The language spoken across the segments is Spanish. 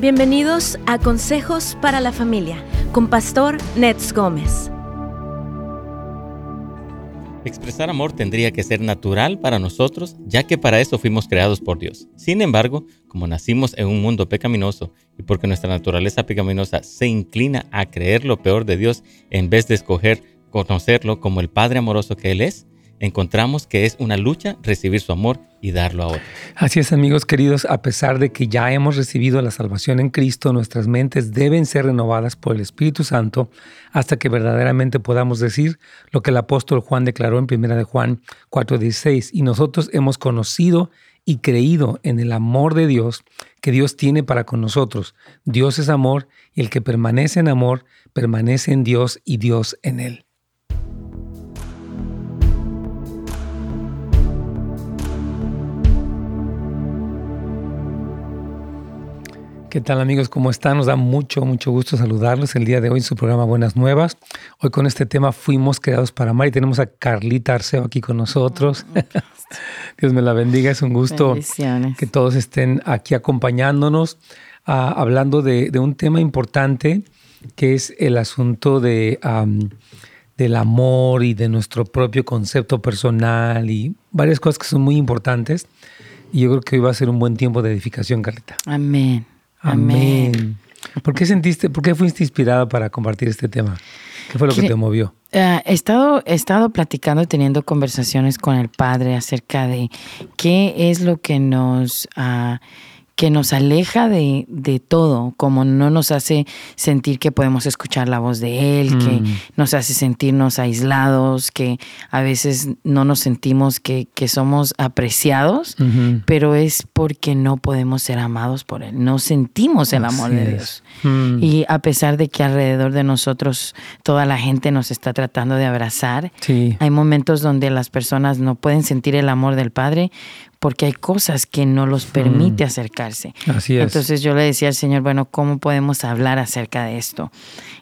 Bienvenidos a Consejos para la Familia con Pastor Nets Gómez. Expresar amor tendría que ser natural para nosotros, ya que para eso fuimos creados por Dios. Sin embargo, como nacimos en un mundo pecaminoso y porque nuestra naturaleza pecaminosa se inclina a creer lo peor de Dios en vez de escoger conocerlo como el Padre amoroso que Él es, encontramos que es una lucha recibir su amor y darlo a otros. Así es, amigos queridos, a pesar de que ya hemos recibido la salvación en Cristo, nuestras mentes deben ser renovadas por el Espíritu Santo hasta que verdaderamente podamos decir lo que el apóstol Juan declaró en 1 de Juan 4:16, y nosotros hemos conocido y creído en el amor de Dios que Dios tiene para con nosotros. Dios es amor y el que permanece en amor permanece en Dios y Dios en él. ¿Qué tal amigos? ¿Cómo están? Nos da mucho, mucho gusto saludarlos el día de hoy en su programa Buenas Nuevas. Hoy con este tema Fuimos creados para amar y tenemos a Carlita Arceo aquí con nosotros. Dios me la bendiga, es un gusto que todos estén aquí acompañándonos, ah, hablando de, un tema importante que es el asunto de, del amor y de nuestro propio concepto personal y varias cosas que son muy importantes. Y yo creo que hoy va a ser un buen tiempo de edificación, Carlita. Amén. Amén. ¿Por qué sentiste, por qué fuiste inspirada para compartir este tema? ¿Qué fue lo que, te movió? Eh, he, estado, he estado platicando y teniendo conversaciones con el Padre acerca de qué es lo que nos... Uh, que nos aleja de, de, todo, como no nos hace sentir que podemos escuchar la voz de Él, que mm. nos hace sentirnos aislados, que a veces no nos sentimos que, que somos apreciados, pero es porque no podemos ser amados por Él, no sentimos el amor de Dios. Mm. Y a pesar de que alrededor de nosotros toda la gente nos está tratando de abrazar, hay momentos donde las personas no pueden sentir el amor del Padre porque hay cosas que no los permite acercarse. Así es. Entonces yo le decía al Señor, bueno, ¿cómo podemos hablar acerca de esto?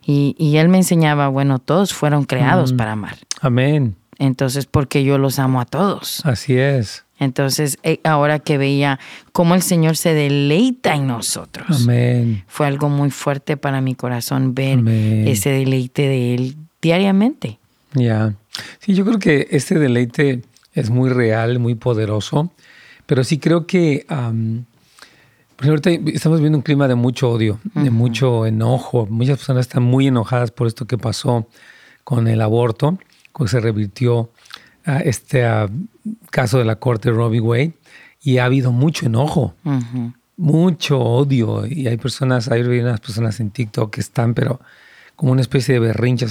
Y, Él me enseñaba, bueno, todos fueron creados para amar. Amén. Entonces, porque yo los amo a todos. Así es. Entonces, eh, ahora que veía cómo el Señor se deleita en nosotros, Amén. fue algo muy fuerte para mi corazón ver ese deleite de Él diariamente. Ya. Sí, yo creo que este deleite es muy real, muy poderoso. Pero sí creo que ahorita estamos viendo un clima de mucho odio, de mucho enojo. Muchas personas están muy enojadas por esto que pasó con el aborto, que se revirtió a este caso de la corte Robbie Wade. Y ha habido mucho enojo, mucho odio. Y hay personas, hay unas personas en TikTok que están, pero como una especie de berrinche,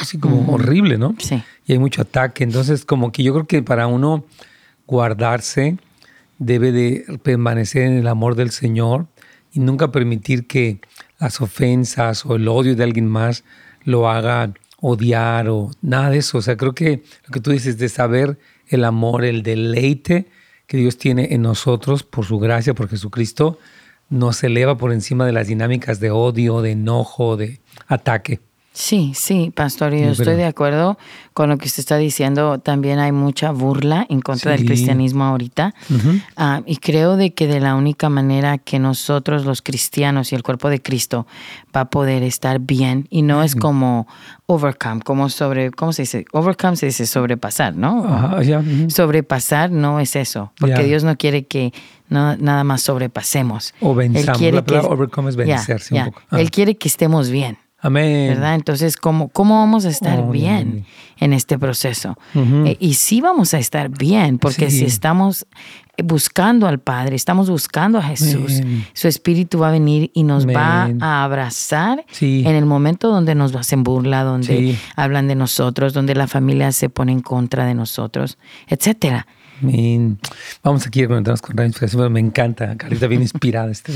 así, como horrible, ¿no? Sí. Y hay mucho ataque. Entonces, como que yo creo que para uno guardarse, debe de permanecer en el amor del Señor y nunca permitir que las ofensas o el odio de alguien más lo haga odiar o nada de eso. O sea, creo que lo que tú dices de saber el amor, el deleite que Dios tiene en nosotros por su gracia, por Jesucristo, nos eleva por encima de las dinámicas de odio, de enojo, de ataque. Sí, sí, pastor, yo estoy de acuerdo con lo que usted está diciendo. También hay mucha burla en contra del cristianismo ahorita. Ah, y creo de que de la única manera que nosotros los cristianos y el cuerpo de Cristo va a poder estar bien, y no es como overcome, como sobre, ¿cómo se dice? Overcome se dice sobrepasar, ¿no? Sobrepasar no es eso, porque Dios no quiere que nada más sobrepasemos. O venzamos. La palabra overcome es vencerse un poco. Él quiere que estemos bien. Amén. ¿Verdad? Entonces, ¿cómo, cómo vamos a estar oh, bien en este proceso? Eh, y sí vamos a estar bien, porque si estamos buscando al Padre, estamos buscando a Jesús, su Espíritu va a venir y nos va a abrazar en el momento donde nos hacen burla, donde hablan de nosotros, donde la familia se pone en contra de nosotros, etcétera. Amén. Vamos aquí a conectarnos con Radio Inspiración. Me encanta. Carita bien inspirada. Este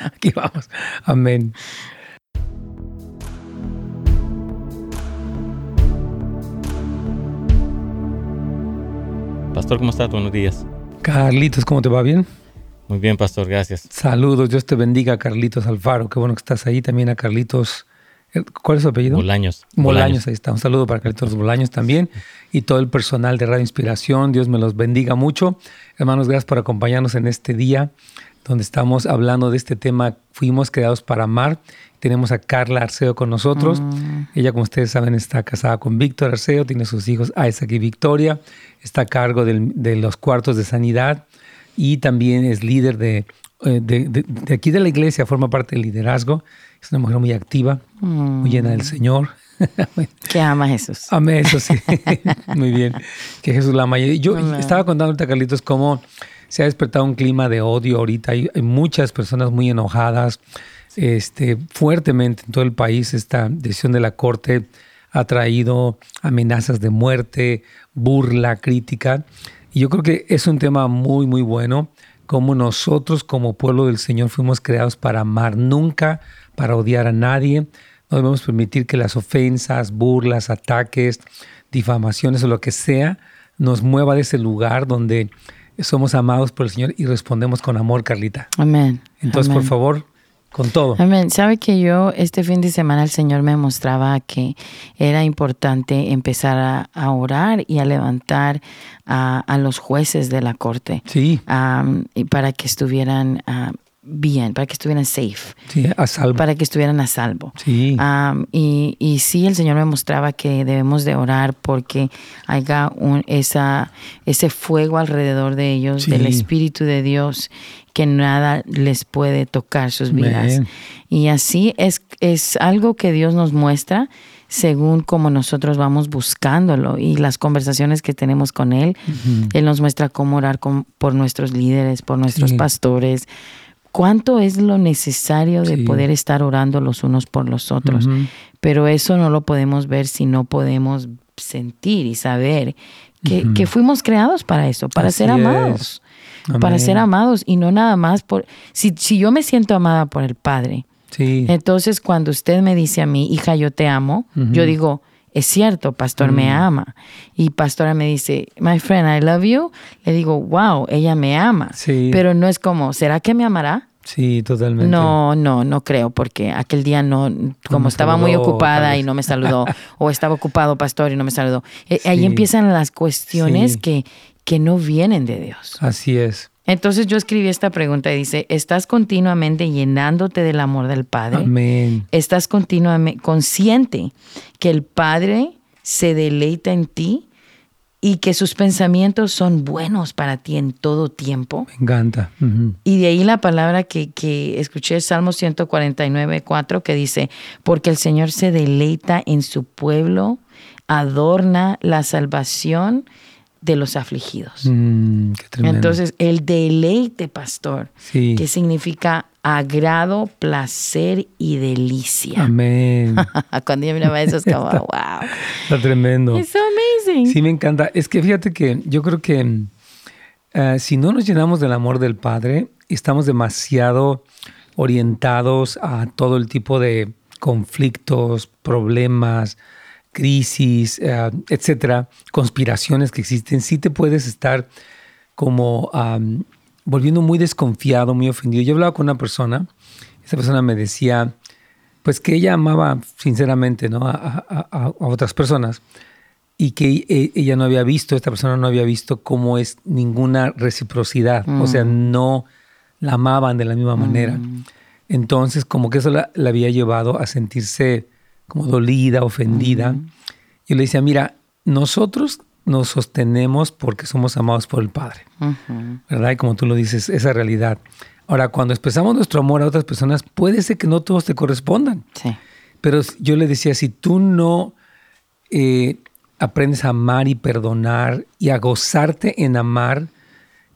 aquí vamos. Amén. Pastor, ¿cómo estás? Buenos días. Carlitos, ¿cómo te va? ¿Bien? Muy bien, Pastor, gracias. Saludos, Dios te bendiga, Carlitos Alfaro. Qué bueno que estás ahí. También a Carlitos. Eh, ¿Cuál es su apellido? Bolaños. Bolaños, ahí está. Un saludo para Carlitos Bolaños también y todo el personal de Radio Inspiración. Dios me los bendiga mucho. Hermanos, gracias por acompañarnos en este día donde estamos hablando de este tema, fuimos creados para amar. Tenemos a Carla Arceo con nosotros. Mm. Ella, como ustedes saben, está casada con Víctor Arceo, tiene sus hijos Isaac y Victoria, está a cargo del- de los cuartos de sanidad y también es líder de, eh, de- de- de aquí de la iglesia, forma parte del liderazgo. Es una mujer muy activa, muy llena Mm. del Señor. Que ama a Jesús. Amén, eso sí. Muy bien. Que Jesús la ama. Yo Amén. estaba contando ahorita, Carlitos, cómo se ha despertado un clima de odio ahorita. Hay, muchas personas muy enojadas este, fuertemente en todo el país. Esta decisión de la Corte ha traído amenazas de muerte, burla, crítica. Y yo creo que es un tema muy, muy bueno. Como nosotros, como pueblo del Señor, fuimos creados para amar, nunca para odiar a nadie. No debemos permitir que las ofensas, burlas, ataques, difamaciones o lo que sea nos mueva de ese lugar donde somos amados por el Señor y respondemos con amor, Carlita. Amén. Entonces, Amén. por favor, con todo. Amén. Sabe que yo este fin de semana el Señor me mostraba que era importante empezar a, a orar y a levantar a, a los jueces de la corte Sí, y para que estuvieran bien, para que estuvieran safe, sí, a salvo. para que estuvieran a salvo. Sí, y, y sí, el Señor me mostraba que debemos de orar porque haya un, esa, ese fuego alrededor de ellos, Sí. del Espíritu de Dios, que nada les puede tocar sus vidas. Y así es, es algo que Dios nos muestra según como nosotros vamos buscándolo y las conversaciones que tenemos con Él. Él nos muestra cómo orar con- por nuestros líderes, por nuestros Sí. pastores. ¿Cuánto es lo necesario de Sí. poder estar orando los unos por los otros? Pero eso no lo podemos ver si no podemos sentir y saber que, fuimos creados para eso, para Así ser amados. es. Para ser amados y no nada más por... Si, si yo me siento amada por el Padre, Sí, entonces cuando usted me dice a mí, hija, yo te amo, yo digo, es cierto, pastor me ama. Y pastora me dice, my friend, I love you. Le digo, wow, ella me ama. Sí. Pero no es como, ¿será que me amará? sí, totalmente. No, no, no creo, porque aquel día no, como estaba muy saludó, ocupada y no me saludó, o estaba ocupado pastor y no me saludó. Eh, Ahí empiezan las cuestiones Sí. que, que no vienen de Dios. Así es. Entonces yo escribí esta pregunta y dice, ¿estás continuamente llenándote del amor del Padre? Amén. ¿Estás continuamente consciente que el Padre se deleita en ti y que sus pensamientos son buenos para ti en todo tiempo? Me encanta. Y de ahí la palabra que, que escuché, Salmo 149, 4, que dice, porque el Señor se deleita en su pueblo, adorna la salvación de los afligidos. Mm, qué tremendo. Entonces, el deleite, pastor, Sí. que significa agrado, placer y delicia. Amén. Cuando yo miraba eso, es como, wow, Está tremendo. so amazing. Sí, me encanta. Es que fíjate que yo creo que eh, si no nos llenamos del amor del Padre, estamos demasiado orientados a todo el tipo de conflictos, problemas, crisis, eh, etcétera, conspiraciones que existen. Sí te puedes estar como volviendo muy desconfiado, muy ofendido. Yo hablaba con una persona, esa persona me decía, pues que ella amaba sinceramente ¿no? a, a- a- a otras personas y que e- ella no había visto, esta persona no había visto cómo es ninguna reciprocidad, o sea, no la amaban de la misma manera. Entonces, como que eso la, la había llevado a sentirse como dolida, ofendida. Yo le decía, mira, nosotros nos sostenemos porque somos amados por el Padre. ¿verdad? Y como tú lo dices, esa realidad. Ahora, cuando expresamos nuestro amor a otras personas, puede ser que no todos te correspondan. Sí. Pero yo le decía, si tú no eh, aprendes a amar y perdonar y a gozarte en amar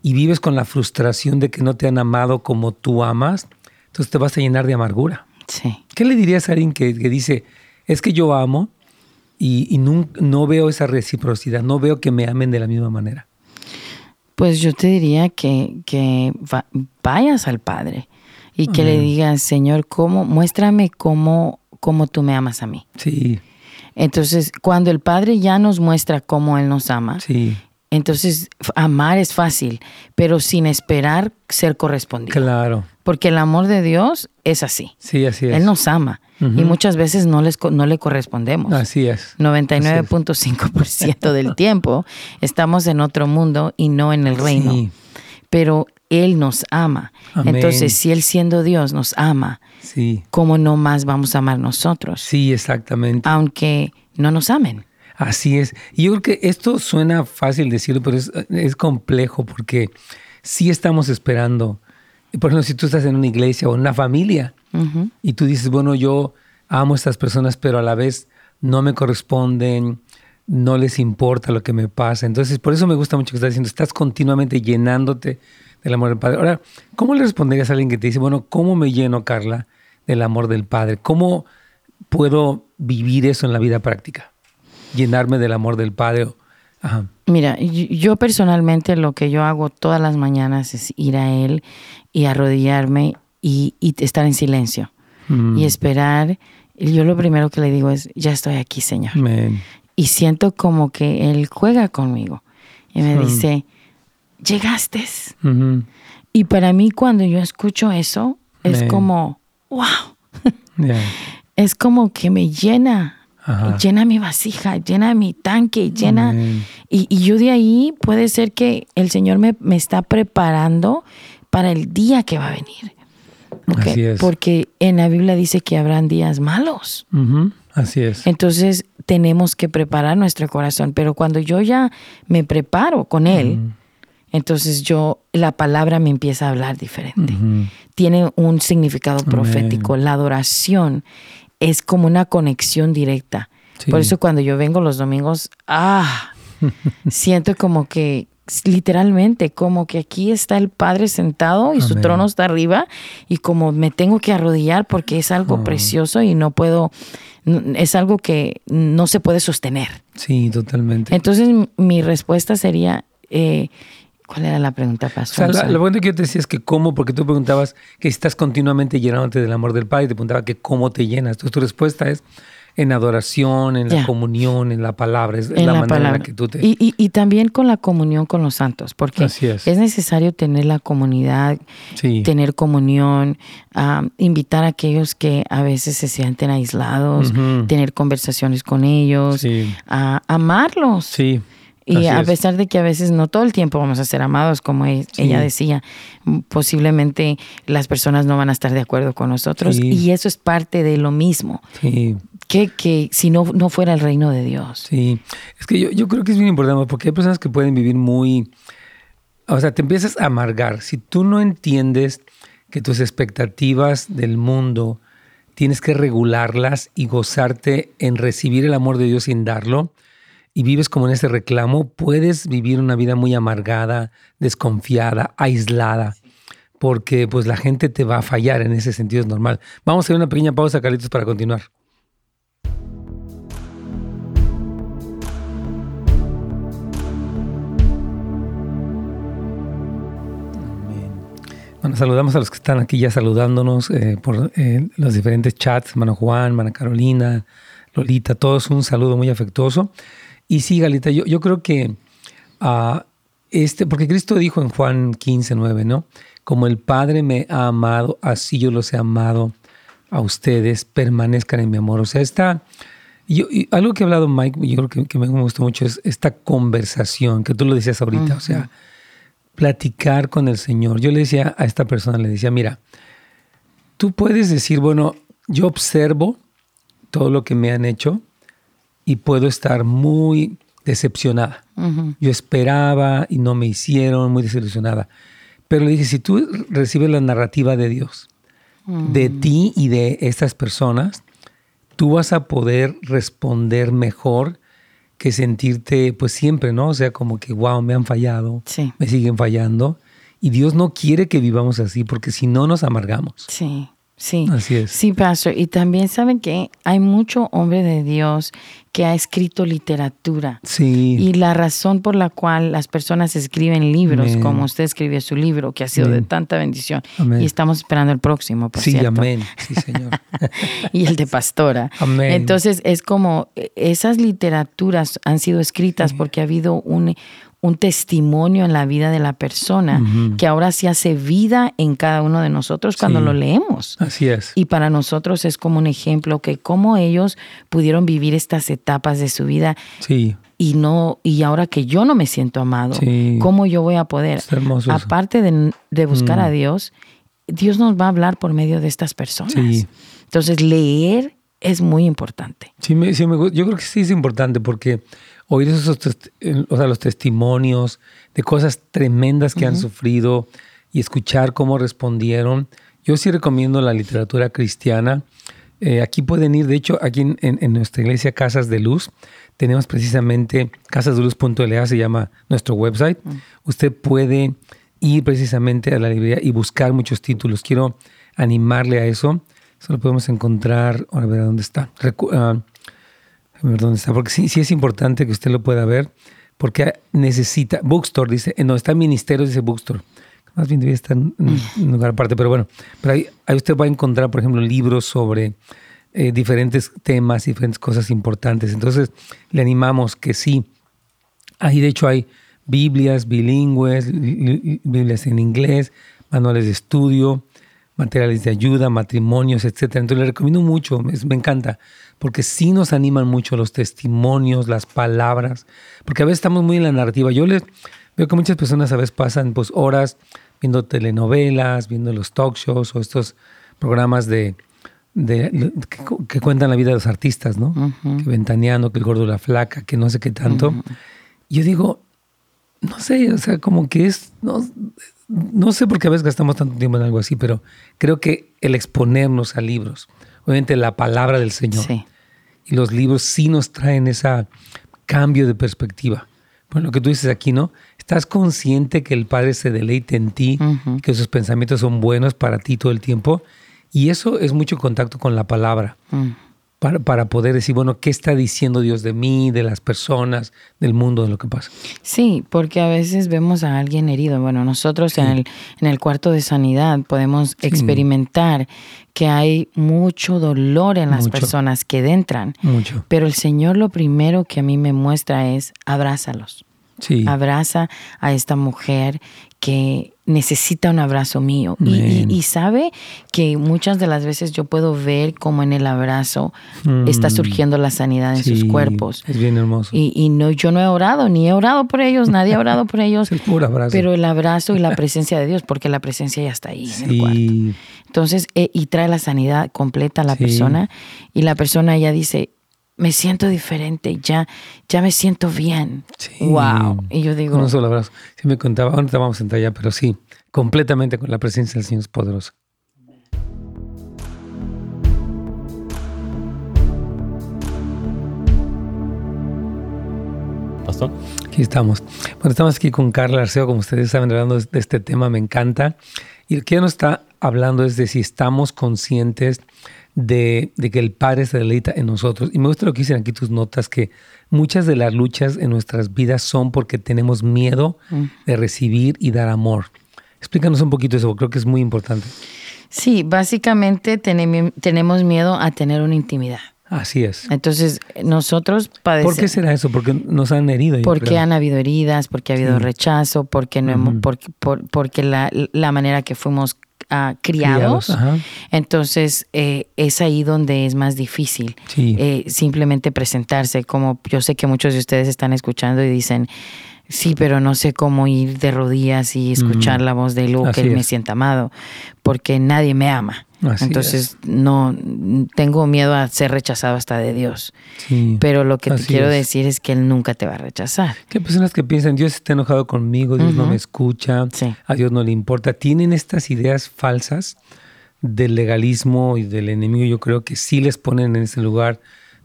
y vives con la frustración de que no te han amado como tú amas, entonces te vas a llenar de amargura. Sí. ¿Qué le dirías a alguien que, que dice, es que yo amo y, no veo esa reciprocidad, no veo que me amen de la misma manera? Pues yo te diría que, que va- vayas al Padre y que le digas, Señor, ¿cómo? Muéstrame cómo, cómo tú me amas a mí. Sí, Entonces, cuando el Padre ya nos muestra cómo Él nos ama, sí, entonces amar es fácil, pero sin esperar ser correspondido. claro. Porque el amor de Dios es así. Sí, así es. Él nos ama y muchas veces no, les, no le correspondemos. Así es. 99.5% del tiempo estamos en otro mundo y no en el reino. Sí. Pero Él nos ama. Amén. Entonces, si Él siendo Dios nos ama, Sí, ¿cómo no más vamos a amar nosotros? sí, exactamente. Aunque no nos amen. Así es. Y yo creo que esto suena fácil decirlo, pero es, es complejo porque sí estamos esperando. Por ejemplo, si tú estás en una iglesia o en una familia y tú dices, bueno, yo amo a estas personas, pero a la vez no me corresponden, no les importa lo que me pasa. Entonces, por eso me gusta mucho que estás diciendo, estás continuamente llenándote del amor del Padre. Ahora, ¿cómo le responderías a alguien que te dice, bueno, ¿cómo me lleno, Carla, del amor del Padre? ¿Cómo puedo vivir eso en la vida práctica? Llenarme del amor del Padre. Ajá. Mira, yo personalmente lo que yo hago todas las mañanas es ir a Él y arrodillarme y, y estar en silencio Mm. y esperar. Yo lo primero que le digo es, ya estoy aquí, Señor. Y siento como que Él juega conmigo y me Mm. dice, llegaste. Y para mí cuando yo escucho eso, es como, wow, es como que me llena. Ajá. Llena mi vasija, llena mi tanque, llena. Y, y yo de ahí puede ser que el Señor me, me está preparando para el día que va a venir. ¿Ok? Así es. Porque en la Biblia dice que habrán días malos. Así es. Entonces tenemos que preparar nuestro corazón. Pero cuando yo ya me preparo con Él, entonces yo, la palabra me empieza a hablar diferente. Tiene un significado profético. La adoración es como una conexión directa. Sí. Por eso cuando yo vengo los domingos, ah, siento como que literalmente, como que aquí está el Padre sentado y su trono está arriba y como me tengo que arrodillar porque es algo Oh. precioso y no puedo, es algo que no se puede sostener. Sí, totalmente. Entonces mi respuesta sería, eh, ¿cuál era la pregunta, O sea, Pastor? la- lo bueno que yo te decía es que cómo, porque tú preguntabas que estás continuamente llenándote del amor del Padre y te preguntaba que cómo te llenas. Entonces tu respuesta es en adoración, en la Ya. comunión, en la palabra. Es en la, la manera en palabra. la que tú te... y, y- y también con la comunión con los santos, porque Así es. necesario tener la comunidad, sí. tener comunión, ah, invitar a aquellos que a veces se sienten aislados, Ujú. tener conversaciones con ellos, Sí. a amarlos. Sí. Y así a es. pesar de que a veces no todo el tiempo vamos a ser amados, como e- Sí. ella decía, posiblemente las personas no van a estar de acuerdo con nosotros Sí. y eso es parte de lo mismo, Sí. que, que si no, no fuera el reino de Dios. Sí, es que yo, yo creo que es bien importante porque hay personas que pueden vivir muy, o sea, te empiezas a amargar. Si tú no entiendes que tus expectativas del mundo tienes que regularlas y gozarte en recibir el amor de Dios sin darlo, y vives como en ese reclamo, puedes vivir una vida muy amargada, desconfiada, aislada, porque pues la gente te va a fallar en ese sentido, es normal. Vamos a hacer una pequeña pausa, Carlitos, para continuar. Bueno, saludamos a los que están aquí ya saludándonos eh, por eh, los diferentes chats, Mano Juan, Mana Carolina, Lolita, todos un saludo muy afectuoso. Y sí, Galita, yo, yo creo que ah, este, porque Cristo dijo en Juan 15, 9, ¿no? Como el Padre me ha amado, así yo los he amado a ustedes, permanezcan en mi amor. O sea, está, yo, y algo que ha hablado Mike, yo creo que, que me gustó mucho, es esta conversación que tú lo decías ahorita, o sea, platicar con el Señor. Yo le decía a esta persona, le decía, mira, tú puedes decir, bueno, yo observo todo lo que me han hecho y puedo estar muy decepcionada. Yo esperaba y no me hicieron, muy desilusionada. Pero le dije, si tú recibes la narrativa de Dios, de ti y de estas personas, tú vas a poder responder mejor que sentirte, pues siempre, ¿no? O sea, como que, wow, me han fallado, Sí. me siguen fallando. Y Dios no quiere que vivamos así, porque si no nos amargamos. Sí, sí. Así es. Sí, pastor. Y también saben que hay mucho hombre de Dios que ha escrito literatura. Sí. Y la razón por la cual las personas escriben libros, Amén. como usted escribió su libro, que ha sido de tanta bendición. Amén. Y estamos esperando el próximo, por sí, cierto. amén. Sí, Señor. y el de pastora. Amén. Entonces es como esas literaturas han sido escritas porque ha habido un, un testimonio en la vida de la persona que ahora se hace vida en cada uno de nosotros cuando lo leemos. Así es. Y para nosotros es como un ejemplo que cómo ellos pudieron vivir estas etapas de su vida. Sí. Y no y ahora que yo no me siento amado, ¿cómo yo voy a poder? Aparte de, buscar a mm. Dios, Dios nos va a hablar por medio de estas personas. Sí. Entonces, leer es muy importante. Sí, sí yo creo que sí es importante porque oír esos o sea, los testimonios de cosas tremendas que han sufrido y escuchar cómo respondieron. Yo sí recomiendo la literatura cristiana. Eh, aquí pueden ir, de hecho, aquí en, nuestra iglesia Casas de Luz, tenemos precisamente casasdeluz.la, se llama nuestro website. Usted puede ir precisamente a la librería y buscar muchos títulos. Quiero animarle a eso. Eso lo podemos encontrar, ahora ver dónde está. Ah, a está, porque sí, sí es importante que usted lo pueda ver, porque necesita, Bookstore dice, no, está en Ministerio, dice Bookstore. Más bien debía estar en un lugar aparte, pero bueno, pero ahí, usted va a encontrar, por ejemplo, libros sobre eh, diferentes temas, diferentes cosas importantes. Entonces, le animamos que sí. Ahí, de hecho, hay Biblias bilingües, Biblias en inglés, manuales de estudio, materiales de ayuda, matrimonios, etc. Entonces le recomiendo mucho, me, encanta, porque sí nos animan mucho los testimonios, las palabras, porque a veces estamos muy en la narrativa. Yo les veo que muchas personas a veces pasan pues horas viendo telenovelas, viendo los talk shows o estos programas de, que, cuentan la vida de los artistas, ¿no? Que ventaneando, que el gordo, la flaca, que no sé qué tanto. Yo digo, no sé, o sea, como que es, no, no sé por qué a veces gastamos tanto tiempo en algo así, pero creo que el exponernos a libros, obviamente la palabra del Señor y los libros sí nos traen ese cambio de perspectiva. Bueno, lo que tú dices aquí, ¿no? Estás consciente que el Padre se deleite en ti, que sus pensamientos son buenos para ti todo el tiempo. Y eso es mucho contacto con la palabra. Mm para, para, poder decir, bueno, ¿qué está diciendo Dios de mí, de las personas, del mundo, de lo que pasa? Sí, porque a veces vemos a alguien herido. Bueno, nosotros en, el, en el cuarto de sanidad podemos experimentar que hay mucho dolor en las personas que entran. Mucho. Pero el Señor lo primero que a mí me muestra es abrázalos. Sí. Abraza a esta mujer que necesita un abrazo mío. Y, sabe que muchas de las veces yo puedo ver cómo en el abrazo está mm. surgiendo la sanidad en sus cuerpos. Es bien hermoso. Y, no, yo no he orado, ni he orado por ellos, nadie ha orado por ellos. el puro abrazo. Pero el abrazo y la presencia de Dios, porque la presencia ya está ahí en el cuarto. Entonces, eh, y trae la sanidad completa a la persona. Y la persona ya dice, me siento diferente, ya, ya me siento bien. Wow. Y yo digo. Con un solo abrazo. Sí me contaba, ahorita vamos a entrar ya, pero sí, completamente con la presencia del Señor es poderosa. Pastor. Aquí estamos. Bueno, estamos aquí con Carla Arceo, como ustedes saben, hablando de este tema, me encanta. Y lo que ella nos está hablando es de si estamos conscientes de, que el Padre se deleita en nosotros. Y me gusta lo que dicen aquí tus notas, que muchas de las luchas en nuestras vidas son porque tenemos miedo mm. de recibir y dar amor. Explícanos un poquito eso, creo que es muy importante. Sí, básicamente tenemos miedo a tener una intimidad. Así es. Entonces, nosotros padecemos. ¿Por qué será eso? Porque nos han herido. Porque han habido heridas, porque ha habido rechazo, porque no hemos, porque, porque la, la, manera que fuimos criados. Entonces eh, es ahí donde es más difícil eh, simplemente presentarse. Como yo sé que muchos de ustedes están escuchando y dicen, sí, pero no sé cómo ir de rodillas y escuchar la voz de él que él me sienta amado, porque nadie me ama. Entonces, no tengo miedo a ser rechazado hasta de Dios. Pero lo que te quiero decir es que Él nunca te va a rechazar. Que personas que piensan, Dios está enojado conmigo, Dios no me escucha, a Dios no le importa. Tienen estas ideas falsas del legalismo y del enemigo. Yo creo que sí les ponen en ese lugar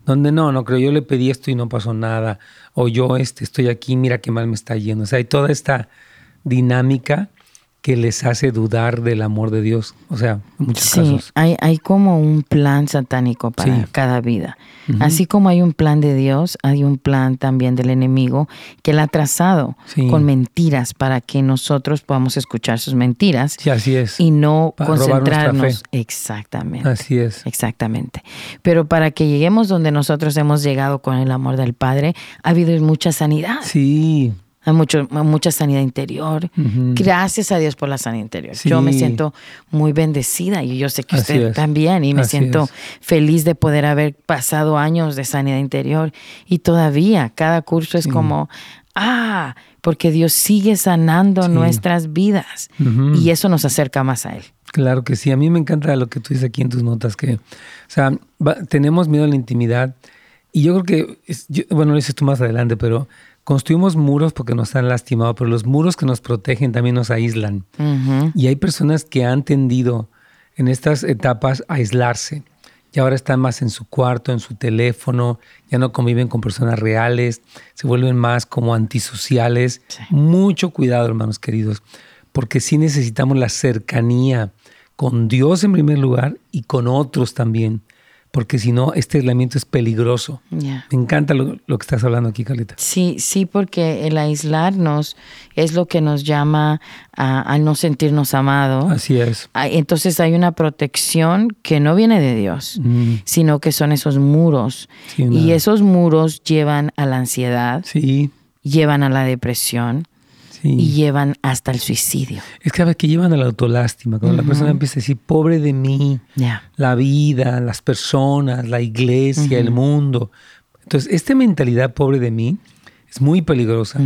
donde no, no creo, yo le pedí esto y no pasó nada. O yo este, estoy aquí, mira qué mal me está yendo. O sea, hay toda esta dinámica que les hace dudar del amor de Dios. O sea, en muchos sí, Hay, hay como un plan satánico para cada vida. Así como hay un plan de Dios, hay un plan también del enemigo que él ha trazado con mentiras para que nosotros podamos escuchar sus mentiras. Sí, así es. Y no concentrarnos. Exactamente. Así es. Exactamente. Pero para que lleguemos donde nosotros hemos llegado con el amor del Padre, ha habido mucha sanidad. Sí, mucho, mucha sanidad interior. Gracias a Dios por la sanidad interior. Yo me siento muy bendecida y yo sé que usted también y me siento feliz de poder haber pasado años de sanidad interior. Y todavía cada curso es como, ah, porque Dios sigue sanando nuestras vidas y eso nos acerca más a Él. Claro que sí, a mí me encanta lo que tú dices aquí en tus notas, que, o sea, tenemos miedo a la intimidad. Y yo creo que, bueno, lo dices tú más adelante, pero construimos muros porque nos han lastimado, pero los muros que nos protegen también nos aíslan. Y hay personas que han tendido en estas etapas a aislarse. Y ahora están más en su cuarto, en su teléfono, ya no conviven con personas reales, se vuelven más como antisociales. Mucho cuidado, hermanos queridos, porque sí necesitamos la cercanía con Dios en primer lugar y con otros también porque si no, este aislamiento es peligroso. Me encanta lo, que estás hablando aquí, Carlita. Sí, sí, porque el aislarnos es lo que nos llama a, no sentirnos amados. Así es. Entonces hay una protección que no viene de Dios, mm. sino que son esos muros. y esos muros llevan a la ansiedad, sí. llevan a la depresión y llevan hasta el suicidio. Es que, que llevan a la autolástima, cuando la persona empieza a decir, pobre de mí, la vida, las personas, la iglesia, el mundo. Entonces, esta mentalidad pobre de mí es muy peligrosa.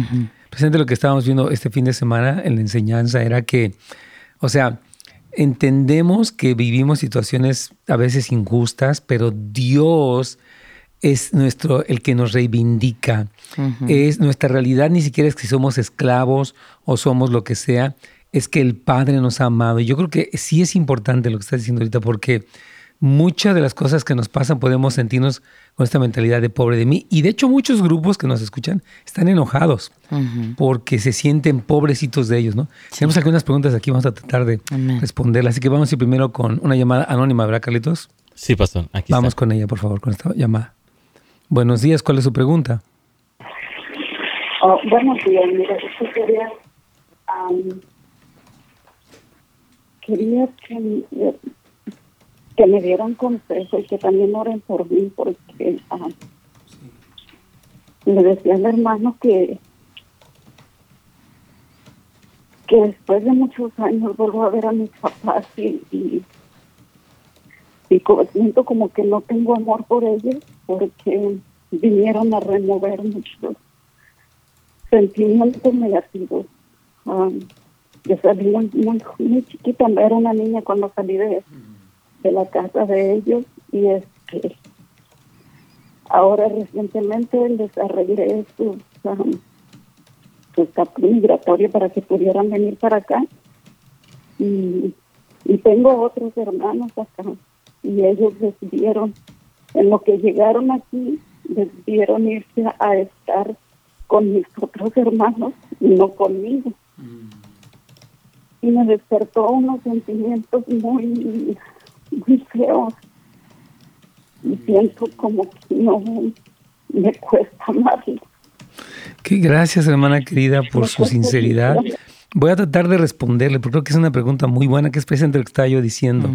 Presente lo que estábamos viendo este fin de semana en la enseñanza era que, o sea, entendemos que vivimos situaciones a veces injustas, pero Dios es nuestro, el que nos reivindica. Es nuestra realidad, ni siquiera es que somos esclavos o somos lo que sea, es que el Padre nos ha amado. Y yo creo que sí es importante lo que estás diciendo ahorita, porque muchas de las cosas que nos pasan podemos sentirnos con esta mentalidad de pobre de mí. Y de hecho muchos grupos que nos escuchan están enojados porque se sienten pobrecitos de ellos, ¿no? Tenemos algunas preguntas aquí, vamos a tratar de responderlas. Así que vamos a ir primero con una llamada anónima, ¿verdad, Carlitos? Sí, pastor. Aquí vamos con ella, por favor, con esta llamada. Buenos días, ¿cuál es su pregunta? Oh, buenos días, mira, yo quería, quería que, me dieran consejo y que también oren por mí, porque le decía al hermano que que después de muchos años vuelvo a ver a mis papás y, y, y siento como que no tengo amor por ellos porque vinieron a remover muchos sentimientos negativos. Um, yo salí muy, muy, chiquita, era una niña cuando salí de, de la casa de ellos y es ahora recientemente les arreglé su, um, su migratorio para que pudieran venir para acá y, y tengo otros hermanos acá y ellos decidieron en lo que llegaron aquí, decidieron irse a estar con mis otros hermanos y no conmigo. Mm. Y me despertó unos sentimientos muy, muy feos. Y mm. siento como que no me cuesta más. Qué gracias, hermana querida, por su sinceridad. Voy a tratar de responderle, porque creo que es una pregunta muy buena, que es presente lo que estaba yo diciendo,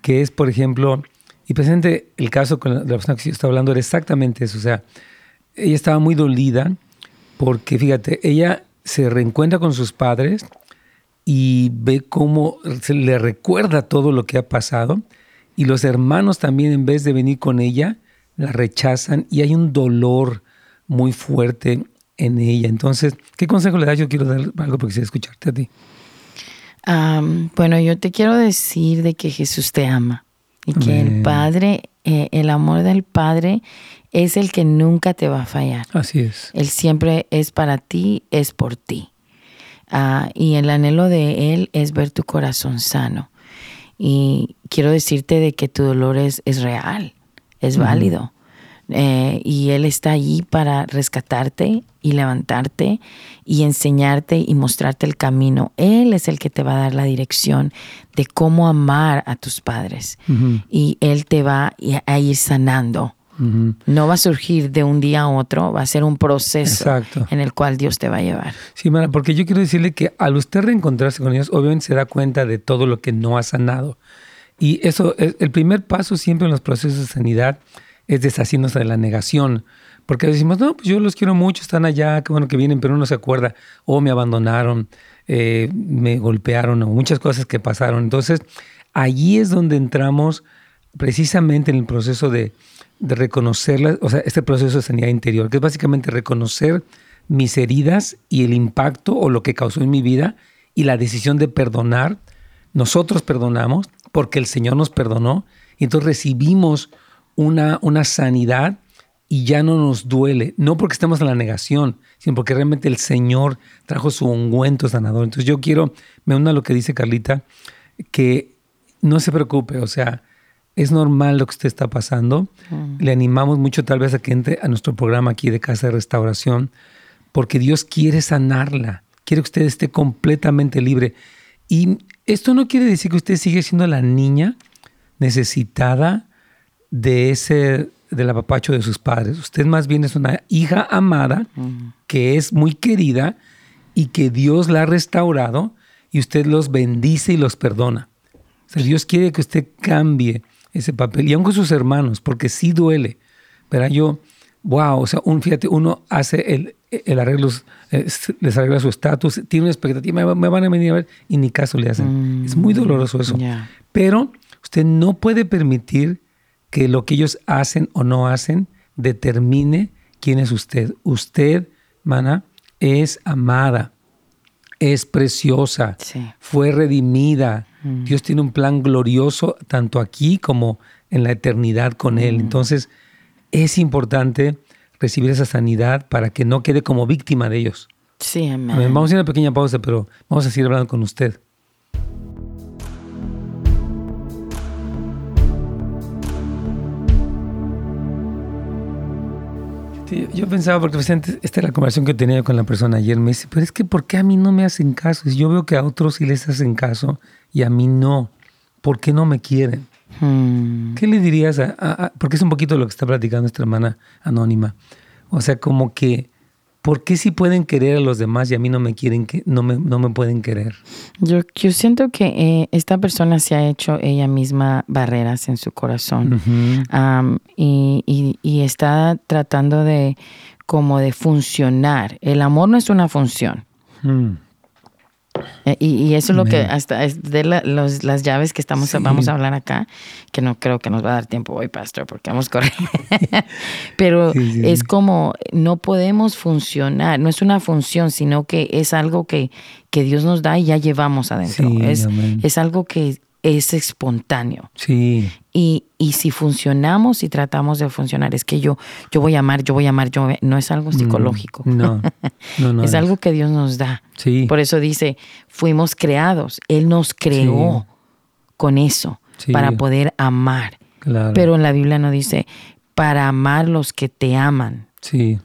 que es, por ejemplo, y presente el caso con la, persona que yo estaba hablando era exactamente eso. O sea, ella estaba muy dolida porque, fíjate, ella se reencuentra con sus padres y ve cómo se le recuerda todo lo que ha pasado. Y los hermanos también, en vez de venir con ella, la rechazan y hay un dolor muy fuerte en ella. Entonces, ¿qué consejo le das? Yo quiero dar algo porque quisiera escucharte a ti. bueno, yo te quiero decir de que Jesús te ama. Y que el Padre, eh, el amor del Padre es el que nunca te va a fallar. Así es. Él siempre es para ti, es por ti. Ah, y el anhelo de Él es ver tu corazón sano. Y quiero decirte de que tu dolor es, es real, es válido. Eh, y Él está allí para rescatarte y levantarte y enseñarte y mostrarte el camino. Él es el que te va a dar la dirección de cómo amar a tus padres. Y Él te va a ir sanando. No va a surgir de un día a otro, va a ser un proceso en el cual Dios te va a llevar. Sí, Mara, porque yo quiero decirle que al usted reencontrarse con ellos, obviamente se da cuenta de todo lo que no ha sanado. Y eso, el primer paso siempre en los procesos de sanidad es deshaciéndose de la negación, Porque decimos, no, pues yo los quiero mucho, están allá, qué bueno que vienen, pero uno se acuerda, o me abandonaron, eh, me golpearon, o muchas cosas que pasaron. Entonces, allí es donde entramos precisamente en el proceso de, de reconocerlas, o sea, este proceso de sanidad interior, que es básicamente reconocer mis heridas y el impacto o lo que causó en mi vida y la decisión de perdonar. Nosotros perdonamos porque el Señor nos perdonó y entonces recibimos una, una sanidad y ya no nos duele, no porque estemos en la negación, sino porque realmente el Señor trajo su ungüento sanador. Entonces yo quiero, me uno a lo que dice Carlita, que no se preocupe, o sea, es normal lo que usted está pasando. Mm. Le animamos mucho tal vez a que entre a nuestro programa aquí de Casa de Restauración, porque Dios quiere sanarla, quiere que usted esté completamente libre. Y esto no quiere decir que usted sigue siendo la niña necesitada de ese del apapacho de sus padres. Usted más bien es una hija amada que es muy querida y que Dios la ha restaurado y usted los bendice y los perdona. O sea, Dios quiere que usted cambie ese papel y aun con sus hermanos, porque sí duele. Pero yo, wow, o sea, un, fíjate, uno hace el, el arreglo, les arregla su estatus, tiene una expectativa, me, van a venir a ver y ni caso le hacen. es muy doloroso eso. Pero usted no puede permitir que lo que ellos hacen o no hacen determine quién es usted. Usted, mana, es amada, es preciosa, fue redimida. Mm. Dios tiene un plan glorioso tanto aquí como en la eternidad con Él. Mm. Entonces, es importante recibir esa sanidad para que no quede como víctima de ellos. Sí, amén. Vamos a ir a una pequeña pausa, pero vamos a seguir hablando con usted. Yo pensaba, porque esta es la conversación que tenía con la persona ayer, me dice, pero es que ¿por qué a mí no me hacen caso? Yo veo que a otros sí les hacen caso y a mí no. ¿Por qué no me quieren? Hmm. ¿Qué le dirías a, Porque es un poquito lo que está platicando esta hermana anónima. O sea, como que ¿Por qué si pueden querer a los demás y a mí no me quieren, que no me, no me pueden querer? Yo, yo siento que eh, esta persona se ha hecho ella misma barreras en su corazón y, y, está tratando de como de funcionar. El amor no es una función. Eh, y, eso es lo que hasta es de las llaves que estamos vamos a hablar acá, que no creo que nos va a dar tiempo hoy, pastor, porque vamos a correr. Pero es como no podemos funcionar, no es una función, sino que es algo que, que Dios nos da y ya llevamos adentro. es, es algo que es espontáneo. Sí. Y, y, si funcionamos y tratamos de funcionar, es que yo, yo voy a amar, yo voy a amar, yo no es algo mm, psicológico. No, no, no es, algo que Dios nos da. Sí. Por eso dice, fuimos creados. Él nos creó con eso, para poder amar. Claro. Pero en la Biblia no dice, para amar los que te aman. Sí.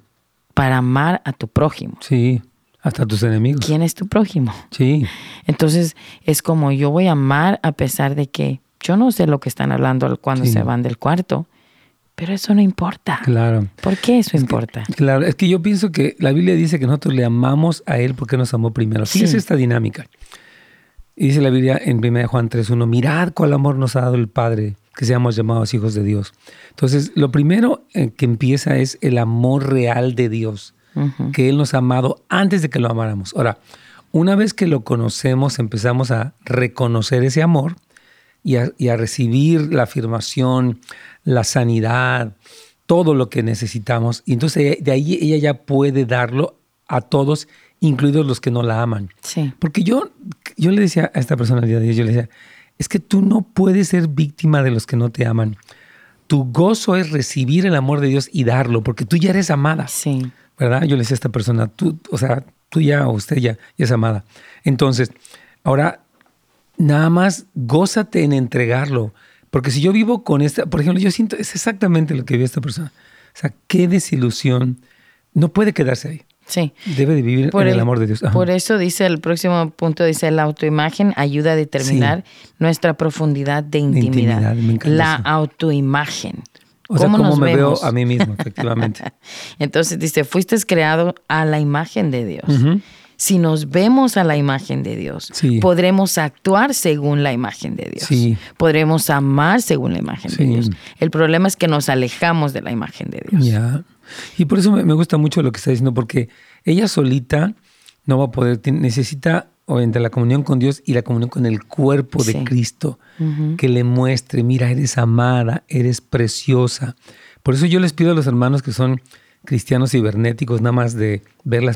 Para amar a tu prójimo. Sí. Hasta tus enemigos. ¿Quién es tu prójimo? Sí. Entonces es como yo voy a amar a pesar de que yo no sé lo que están hablando cuando se van del cuarto, pero eso no importa. Claro. ¿Por qué eso importa? claro, es que yo pienso que la Biblia dice que nosotros le amamos a Él porque nos amó primero. Sí. es esta dinámica. Y dice la Biblia en 1 Juan 3.1, mirad cuál amor nos ha dado el Padre, que seamos llamados hijos de Dios. Entonces, lo primero eh, que empieza es el amor real de Dios que Él nos ha amado antes de que lo amáramos. Ahora, una vez que lo conocemos, empezamos a reconocer ese amor y a, recibir la afirmación, la sanidad, todo lo que necesitamos. Y entonces de ahí ella ya puede darlo a todos, incluidos los que no la aman. Sí. Porque yo, yo le decía a esta persona el día de hoy, yo le decía, es que tú no puedes ser víctima de los que no te aman. Tu gozo es recibir el amor de Dios y darlo, porque tú ya eres amada. Sí. ¿Verdad? Yo le decía a esta persona, tú, o sea, tú ya o usted ya, ya es amada. Entonces, ahora, nada más gózate en entregarlo. Porque si yo vivo con esta, por ejemplo, yo siento, es exactamente lo que vive esta persona. O sea, qué desilusión. No puede quedarse ahí. Sí. Debe de vivir en el, amor de Dios. Por eso dice el próximo punto, dice la autoimagen ayuda a determinar nuestra profundidad de intimidad. la autoimagen. O sea, cómo me veo a mí mismo, efectivamente. Entonces dice, fuiste creado a la imagen de Dios. si nos vemos a la imagen de Dios, Sí. podremos actuar según la imagen de Dios. Sí. Podremos amar según la imagen de. Dios. El problema es que nos alejamos de la imagen de Dios. Ya. Y por eso me, gusta mucho lo que está diciendo, porque ella solita no va a poder, tiene- necesita entre la comunión con Dios y la comunión con el cuerpo de Sí. Cristo, que le muestre, mira, eres amada, eres preciosa. Por eso yo les pido a los hermanos que son cristianos cibernéticos, nada más de ver la,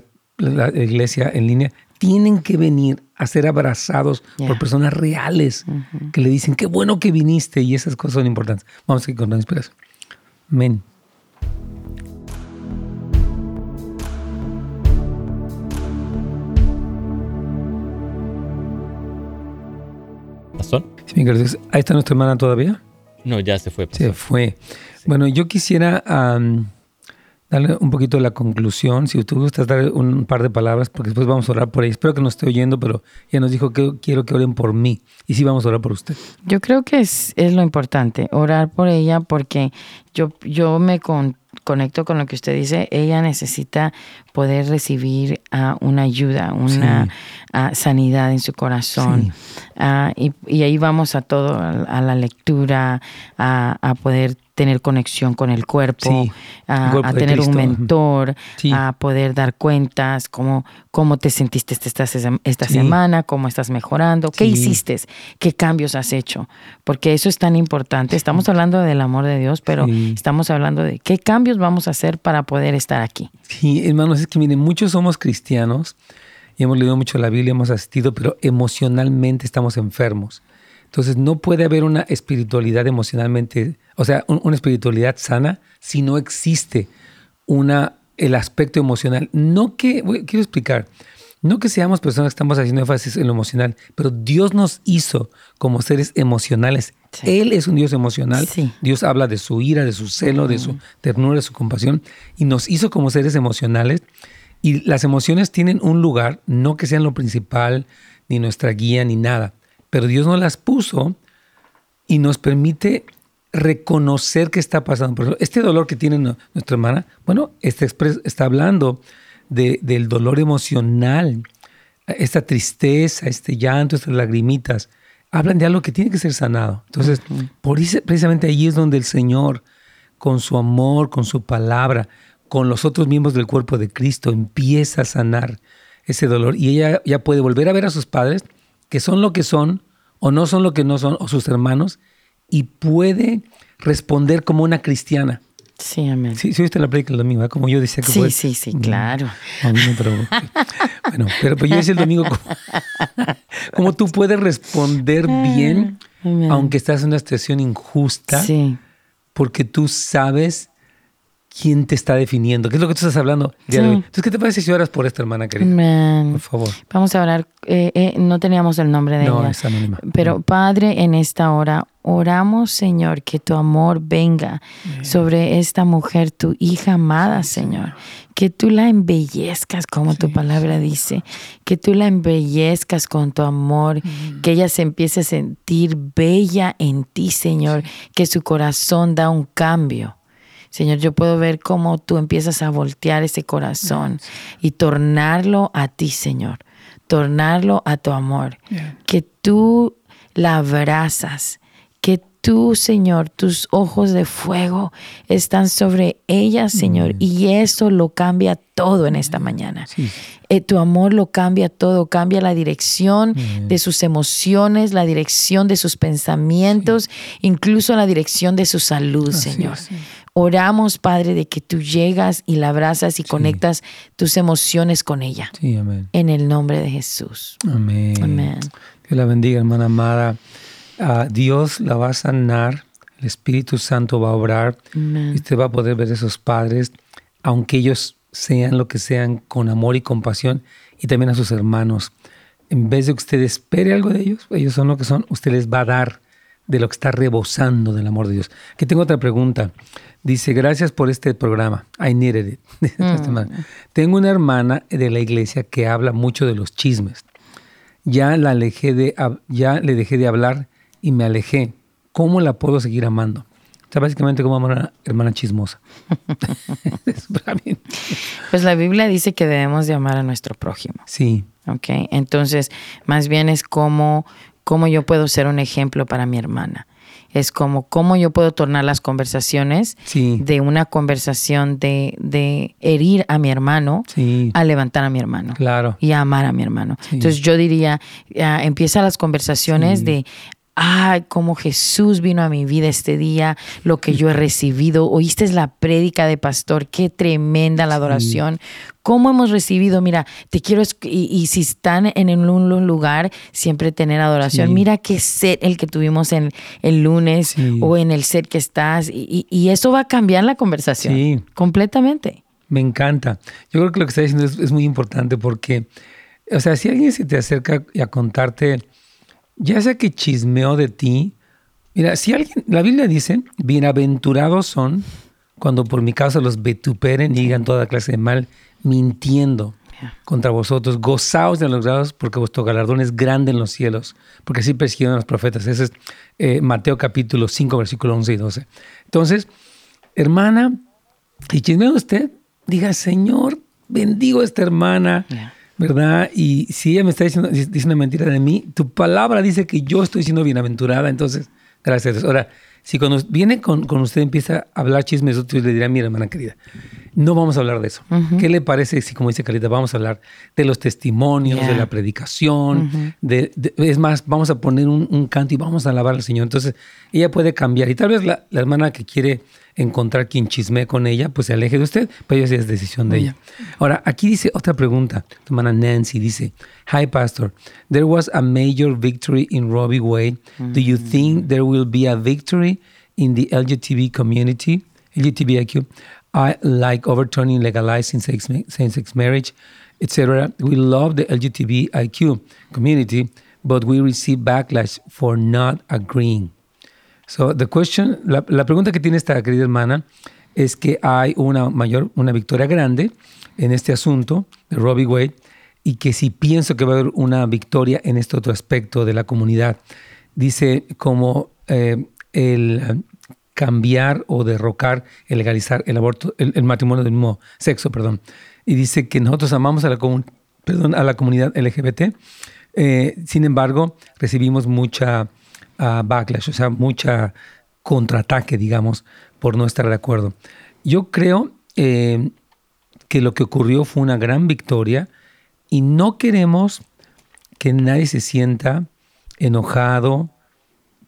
iglesia en línea, tienen que venir a ser abrazados por personas reales que le dicen, qué bueno que viniste y esas cosas son importantes. Vamos a ir con la inspiración. Amén. Ahí está nuestra hermana todavía. No, ya se fue. Se pastor. fue. Bueno, yo quisiera darle un poquito de la conclusión. Si tú gustas dar un par de palabras, porque después vamos a orar por ella. Espero que nos esté oyendo, pero ella nos dijo que quiero que oren por mí. Y sí vamos a orar por usted. Yo creo que es, es lo importante, orar por ella, porque yo, yo me con- conecto con lo que usted dice. Ella necesita poder recibir ah, una ayuda, una Sí. ah, sanidad en su corazón. Sí. Ah, y, y ahí vamos a todo, a, a la lectura, a, a poder tener conexión con el cuerpo, Sí, a, el tener un mentor, Sí. a poder dar cuentas, cómo, cómo te sentiste esta, esta Sí. semana, cómo estás mejorando, qué hiciste, qué cambios has hecho, porque eso es tan importante. Estamos hablando del amor de Dios, pero estamos hablando de qué cambios vamos a hacer para poder estar aquí. Sí, hermanos, es que miren, muchos somos cristianos y hemos leído mucho la Biblia, hemos asistido, pero emocionalmente estamos enfermos. Entonces no puede haber una espiritualidad emocionalmente, o sea, un- una espiritualidad sana si no existe una, el aspecto emocional. No que, voy- quiero explicar, no que seamos personas que estamos haciendo énfasis en lo emocional, pero Dios nos hizo como seres emocionales. Sí. Él es un Dios emocional. Sí. Dios habla de su ira, de su celo, de su ternura, de su compasión, y nos hizo como seres emocionales. Y las emociones tienen un lugar, no que sean lo principal, ni nuestra guía, ni nada, pero Dios nos las puso y nos permite reconocer qué está pasando. Por este dolor que tiene nu- nuestra hermana, bueno, está, está hablando de- del dolor emocional, esta tristeza, este llanto, estas lagrimitas, hablan de algo que tiene que ser sanado. Entonces, por precisamente ahí es donde el Señor, con su amor, con su palabra, con los otros miembros del cuerpo de Cristo, empieza a sanar ese dolor. Y ella ya puede volver a ver a sus padres, que son lo que son, o no son lo que no son, o sus hermanos, y puede responder como una cristiana. Sí, amén. Sí, sí, viste la película el domingo, ¿verdad? como yo decía que Sí, sí, sí, claro. No, pero, bueno, pero, pero yo decía el domingo como, como tú puedes responder bien, Amén. aunque estás en una situación injusta, Sí. porque tú sabes quién te está definiendo, qué es lo que tú estás hablando. Sí. Entonces, ¿qué te parece si oras por esta hermana querida? Por favor. Vamos a orar. eh, eh, no teníamos el nombre de No, ella. es anónima. Pero Padre, en esta hora oramos, Señor, que tu amor venga sobre esta mujer, tu hija amada, Señor. Que tú la embellezcas, como tu palabra dice. Que tú la embellezcas con tu amor. Que ella se empiece a sentir bella en ti, Señor. Que su corazón da un cambio. Señor, yo puedo ver cómo tú empiezas a voltear ese corazón y tornarlo a ti, Señor. Tornarlo a tu amor. Que tú la abrazas. Que tú, Señor, tus ojos de fuego están sobre ella, Señor. Y eso lo cambia todo en esta mañana. Sí. Eh, tu amor lo cambia todo, cambia la dirección de sus emociones, la dirección de sus pensamientos, incluso la dirección de su salud, Así Señor. es. Oramos, Padre, de que tú llegas y la abrazas y conectas tus emociones con ella. Sí, amén. En el nombre de Jesús. Amén. Amén. Dios la bendiga, hermana amada. Ah, Dios la va a sanar, el Espíritu Santo va a obrar, Amén. y usted va a poder ver a esos padres, aunque ellos sean lo que sean, con amor y compasión, y también a sus hermanos. En vez de que usted espere algo de ellos, ellos son lo que son, usted les va a dar de lo que está rebosando del amor de Dios. Aquí tengo otra pregunta. Dice, gracias por este programa. I needed it. Semana. Tengo una hermana de la iglesia que habla mucho de los chismes. Ya la alejé de, ya le dejé de hablar y me alejé. ¿Cómo la puedo seguir amando? O sea, básicamente como una hermana chismosa. pues la Biblia dice que debemos de amar a nuestro prójimo. Sí. Ok, entonces más bien es como, cómo yo puedo ser un ejemplo para mi hermana. Es como cómo yo puedo tornar las conversaciones de una conversación de, de, herir a mi hermano a levantar a mi hermano. Claro. Y a amar a mi hermano. Entonces yo diría, empieza las conversaciones de ay, cómo Jesús vino a mi vida este día, lo que yo he recibido. Oíste la prédica de pastor, qué tremenda la adoración. ¿Cómo hemos recibido? Mira, te quiero, y, si están en un lugar, siempre tener adoración. Mira qué set el que tuvimos en el lunes o en el set que estás, y, eso va a cambiar la conversación completamente. Me encanta. Yo creo que lo que está diciendo es, es muy importante porque, o sea, si alguien se te acerca a contarte ya sea que chismeó de ti, mira, si alguien, la Biblia dice, bienaventurados son cuando por mi causa los vituperen y digan toda clase de mal, mintiendo contra vosotros, gozaos de los grados porque vuestro galardón es grande en los cielos, porque así persiguieron a los profetas. Ese es eh, Mateo capítulo 5, versículo 11 y 12. Entonces, hermana, si chismea usted, diga, Señor, bendigo a esta hermana. ¿verdad? Y si ella me está diciendo, dice una mentira de mí, tu palabra dice que yo estoy siendo bienaventurada, entonces, gracias. Ahora, si cuando viene con, con usted empieza a hablar chismes, yo le diré a mi hermana querida, no vamos a hablar de eso. ¿Qué le parece si, como dice Carita, vamos a hablar de los testimonios, de la predicación, de, es más, vamos a poner un, canto y vamos a alabar al Señor? Entonces, ella puede cambiar. Y tal vez la, la hermana que quiere encontrar quien chisme con ella, pues se aleje de usted, pero esa es decisión de ella. Ahora, aquí dice otra pregunta. Tu hermana Nancy dice, Hi Pastor, there was a major victory in Robbie Wade. Do you mm. think there will be a victory in the LGTB community, LGBTQ? I like overturning legalizing same-sex marriage, etc. We love the LGBTIQ community, but we receive backlash for not agreeing. So the question, la, pregunta que tiene esta querida hermana es que hay una mayor, una victoria grande en este asunto de Robbie Wade y que si pienso que va a haber una victoria en este otro aspecto de la comunidad. Dice como eh, el cambiar o derrocar, el legalizar el aborto, el, matrimonio del mismo sexo, perdón. Y dice que nosotros amamos a la, perdón, a la comunidad LGBT. Eh, sin embargo, recibimos mucha backlash, o sea, mucha contraataque, digamos, por no estar de acuerdo. Yo creo eh, que lo que ocurrió fue una gran victoria y no queremos que nadie se sienta enojado,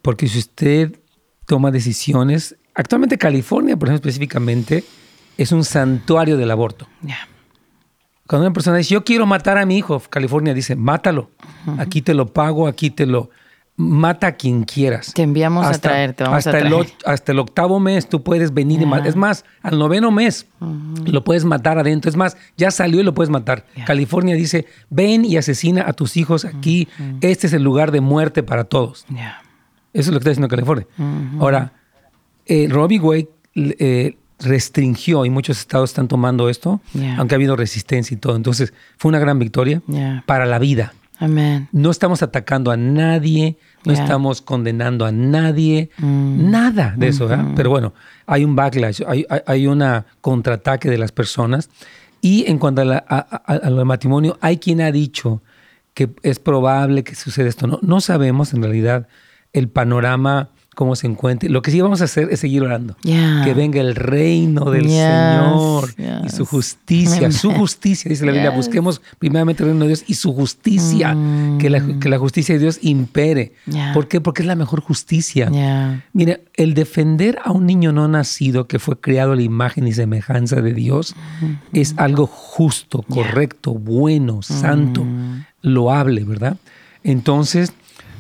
porque si usted toma decisiones, actualmente California, por ejemplo, específicamente, es un santuario del aborto. Cuando una persona dice, yo quiero matar a mi hijo, California dice, mátalo, aquí te lo pago, aquí te lo, mata a quien quieras. Te enviamos a traerte, vamos hasta, El, hasta el octavo mes tú puedes venir y matar. Es más, al noveno mes lo puedes matar adentro. Es más, ya salió y lo puedes matar. California dice, ven y asesina a tus hijos aquí. Este es el lugar de muerte para todos. Eso es lo que está diciendo California. Ahora, eh, Robbie Wade eh, restringió y muchos estados están tomando esto, aunque ha habido resistencia y todo. Entonces, fue una gran victoria para la vida. No estamos atacando a nadie, no estamos condenando a nadie, mm. nada de eso. Mm-hmm. Pero bueno, hay un backlash, hay, hay, una contraataque de las personas. Y en cuanto al matrimonio, hay quien ha dicho que es probable que suceda esto. No, no sabemos en realidad el panorama cómo se encuentre. Lo que sí vamos a hacer es seguir orando. Que venga el reino del Señor y su justicia. Su justicia, dice la Biblia. Busquemos primeramente el reino de Dios y su justicia. Que, la, que, la, justicia de Dios impere. ¿Por qué? Porque es la mejor justicia. Mire, el defender a un niño no nacido que fue creado a la imagen y semejanza de Dios mm-hmm. es algo justo, correcto, bueno, santo, mm. loable, ¿verdad? Entonces,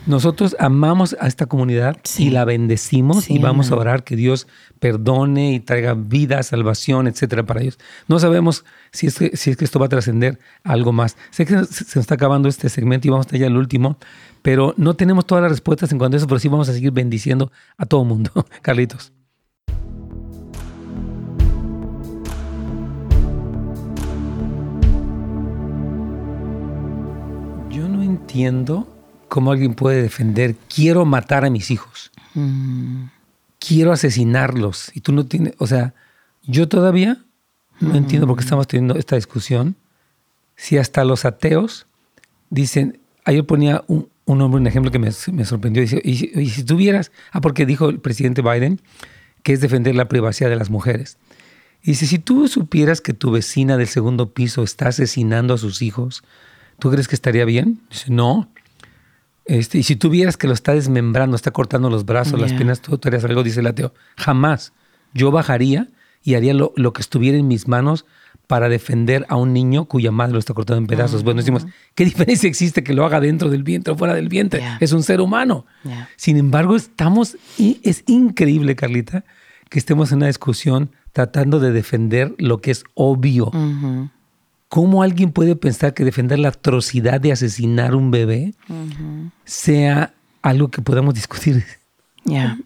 nosotros amamos a esta comunidad y la bendecimos y vamos a orar que Dios perdone y traiga vida, salvación, etcétera para ellos. No sabemos si es que, si es que esto va a trascender algo más. Sé que se nos está acabando este segmento y vamos a ya al último, pero no tenemos todas las respuestas en cuanto a eso, pero sí vamos a seguir bendiciendo a todo mundo. Carlitos. Yo no entiendo cómo alguien puede defender, quiero matar a mis hijos. Mm. quiero asesinarlos. Y tú no tienes, o sea, yo todavía no entiendo por qué estamos teniendo esta discusión. Si hasta los ateos dicen, ayer ponía un, un hombre un ejemplo que me, me sorprendió. Dice, y, si- y si tuvieras, ah, porque dijo el presidente Biden que es defender la privacidad de las mujeres. Y dice, si tú supieras que tu vecina del segundo piso está asesinando a sus hijos, ¿tú crees que estaría bien? Dice, no. Este, y si tú vieras que lo está desmembrando, está cortando los brazos, las piernas, tú, tú harías algo, dice el ateo. Jamás. Yo bajaría y haría lo, lo que estuviera en mis manos para defender a un niño cuya madre lo está cortando en pedazos. Bueno, decimos, ¿qué diferencia existe que lo haga dentro del vientre o fuera del vientre? Yeah. Es un ser humano. Yeah. Sin embargo, estamos, y es increíble, Carlita, que estemos en una discusión tratando de defender lo que es obvio. ¿Cómo alguien puede pensar que defender la atrocidad de asesinar un bebé sea algo que podamos discutir? Ya.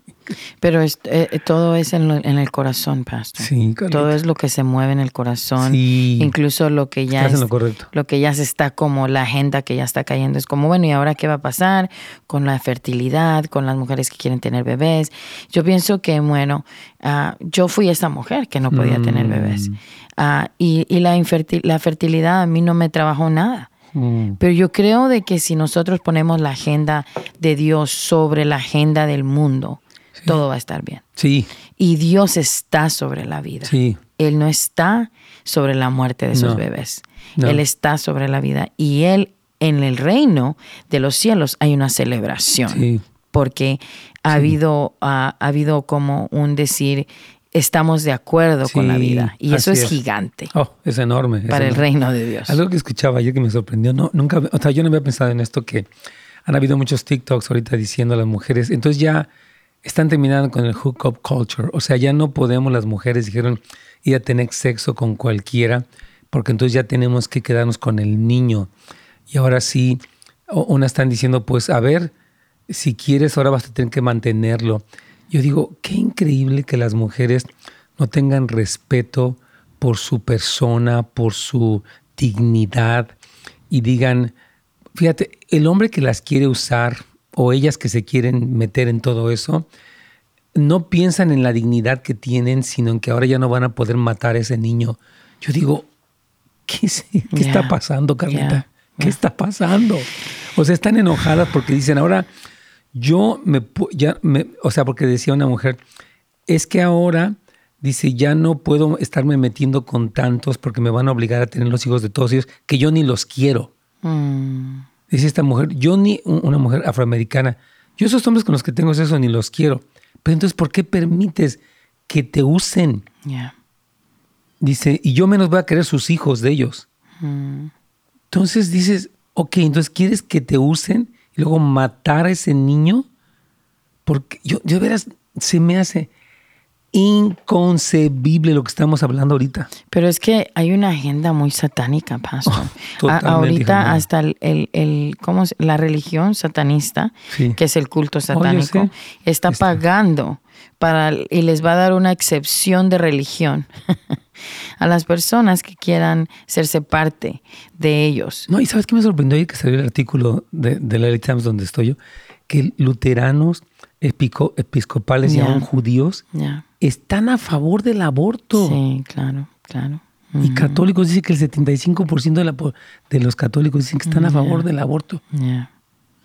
Pero es- eh, eh, todo es en, lo- en el corazón, Pastor. Sí. Todo es lo que se mueve en el corazón. Sí. Incluso lo que ya es- lo correcto. lo que ya se está como la agenda que ya está cayendo es como bueno y ahora qué va a pasar con la fertilidad con las mujeres que quieren tener bebés yo pienso que bueno ah, yo fui esa mujer que no podía tener bebés Mm. Ah, y, y la, inferti- la fertilidad a mí no me trabajó nada Mm. pero yo creo de que si nosotros ponemos la agenda de Dios sobre la agenda del mundo todo va a estar bien Sí, y Dios está sobre la vida sí. él no está sobre la muerte de sus No. bebés. No. Él está sobre la vida. Y Él, en el reino de los cielos, hay una celebración. Sí. Porque ha, habido, ah, ha habido como un decir, estamos de acuerdo con la vida. Y eso es, es. gigante Oh, es enorme. es para el reino de Dios. Algo que escuchaba ayer que me sorprendió, no, nunca, o sea, yo no había pensado en esto que han habido muchos TikToks ahorita diciendo a las mujeres, entonces ya están terminando con el hookup culture, o sea, ya no podemos las mujeres, dijeron, ir a tener sexo con cualquiera, porque entonces ya tenemos que quedarnos con el niño. Y ahora sí, unas están diciendo, pues a ver, si quieres, ahora vas a tener que mantenerlo. Yo digo, qué increíble que las mujeres no tengan respeto por su persona, por su dignidad y digan, fíjate, el hombre que las quiere usar o ellas que se quieren meter en todo eso, no piensan en la dignidad que tienen, sino en que ahora ya no van a poder matar a ese niño. Yo digo, ¿qué, qué está pasando, Carlita? ¿Qué está pasando? O sea, están enojadas porque dicen, ahora yo me, ya me, o sea, porque decía una mujer, es que ahora, dice, ya no puedo estarme metiendo con tantos porque me van a obligar a tener los hijos de todos ellos, que yo ni los quiero. Mm, Dice esta mujer, yo ni un- una mujer afroamericana, yo esos hombres con los que tengo eso ni los quiero. Pero entonces, ¿por qué permites que te usen? Dice, y yo menos voy a querer sus hijos de ellos. Mm, Entonces dices, ok, entonces quieres que te usen y luego matar a ese niño. Porque yo, yo de veras, se me hace inconcebible lo que estamos hablando ahorita. Pero es que hay una agenda muy satánica, Pastor. Oh, A- ahorita hija hasta el, el, el- ¿cómo la religión satanista, Sí. que es el culto satánico, está Está. pagando para y les va a dar una excepción de religión a las personas que quieran hacerse parte de ellos. No, y ¿sabes qué me sorprendió ayer que salió el artículo de, de la LA Times donde estoy yo? Que luteranos, episcopales y Ya. aún judíos. Están a favor del aborto. Sí, claro, claro. Y católicos dicen que el 75% de, la, de los católicos dicen que están a favor del aborto. Ya.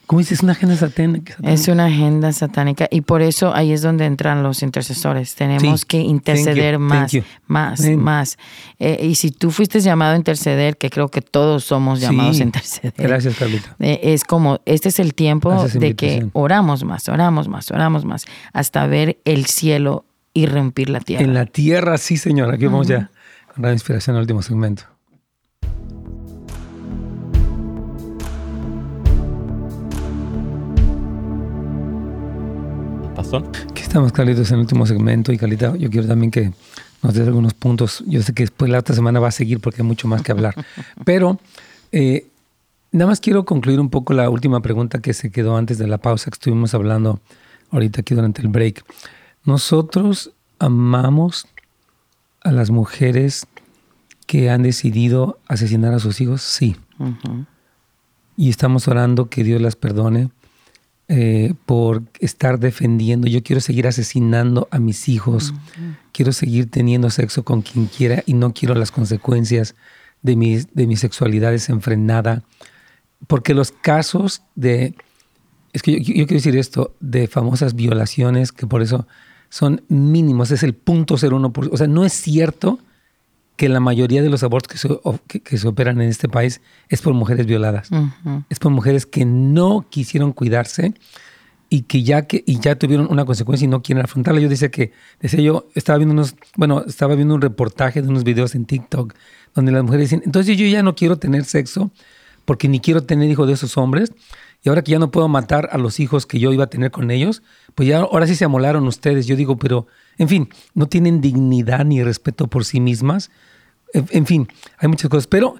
¿Cómo dices? Es una agenda satánica. Es una agenda satánica y por eso ahí es donde entran los intercesores. Tenemos Sí. que you. interceder más, más, más. Eh, y si tú fuiste llamado a interceder, que creo que todos somos llamados Sí. a interceder. Gracias, Carlita. eh, es como, este es el tiempo Gracias, de que oramos más, oramos más, oramos más, hasta ver el cielo irrumpir la tierra. En la tierra, sí, señor. Aquí vamos ya con la inspiración al último segmento. Pastor. Aquí estamos, Carlitos, en el último segmento. Y Carlita, yo quiero también que nos des algunos puntos. Yo sé que después la otra semana va a seguir porque hay mucho más que hablar. Pero eh, nada más quiero concluir un poco la última pregunta que se quedó antes de la pausa que estuvimos hablando ahorita aquí durante el break. Nosotros amamos a las mujeres que han decidido asesinar a sus hijos, sí. Y estamos orando que Dios las perdone. eh, por estar defendiendo. Yo quiero seguir asesinando a mis hijos. Quiero seguir teniendo sexo con quien quiera y no quiero las consecuencias de mi, de mi sexualidad desenfrenada. Porque los casos de, es que yo, yo quiero decir esto, de famosas violaciones, que por eso son mínimos, es el punto 0,1%. O sea, no es cierto que la mayoría de los abortos que se, que- que se operan en este país es por mujeres violadas. Es por mujeres que no quisieron cuidarse y que ya que y ya tuvieron una consecuencia y no quieren afrontarla. Yo decía que decía yo estaba viendo unos bueno, estaba viendo un reportaje de unos videos en TikTok donde las mujeres dicen, "Entonces yo ya no quiero tener sexo porque ni quiero tener hijos de esos hombres." Y ahora que ya no puedo matar a los hijos que yo iba a tener con ellos, pues ya ahora sí se amolaron ustedes. Yo digo, pero, en fin, no tienen dignidad ni respeto por sí mismas. En, en fin, hay muchas cosas, pero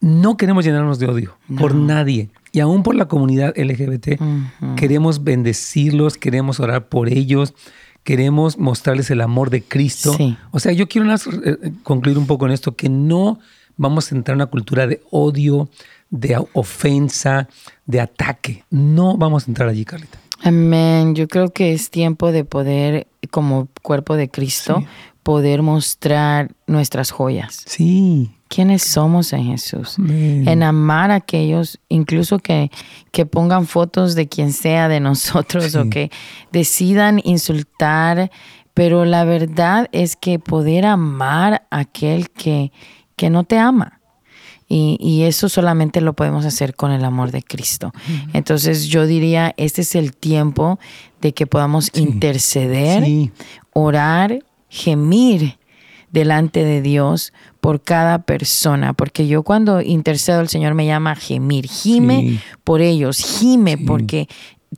no queremos llenarnos de odio por nadie. Y aún por la comunidad LGBT, queremos bendecirlos, queremos orar por ellos, queremos mostrarles el amor de Cristo. Sí. O sea, yo quiero más, eh, concluir un poco en esto, que no vamos a entrar en una cultura de odio, de ofensa, de ataque. No vamos a entrar allí, Carlita. Amén. Yo creo que es tiempo de poder, como cuerpo de Cristo, poder mostrar nuestras joyas. Sí. ¿Quiénes somos en Jesús? Amén. En amar a aquellos, incluso que, que pongan fotos de quien sea de nosotros Sí. o que decidan insultar, pero la verdad es que poder amar a aquel que, que no te ama. Y, y eso solamente lo podemos hacer con el amor de Cristo. Entonces yo diría, este es el tiempo de que podamos interceder, Sí. orar, gemir delante de Dios por cada persona, porque yo cuando intercedo el Señor me llama a gemir, gime Sí. por ellos, gime porque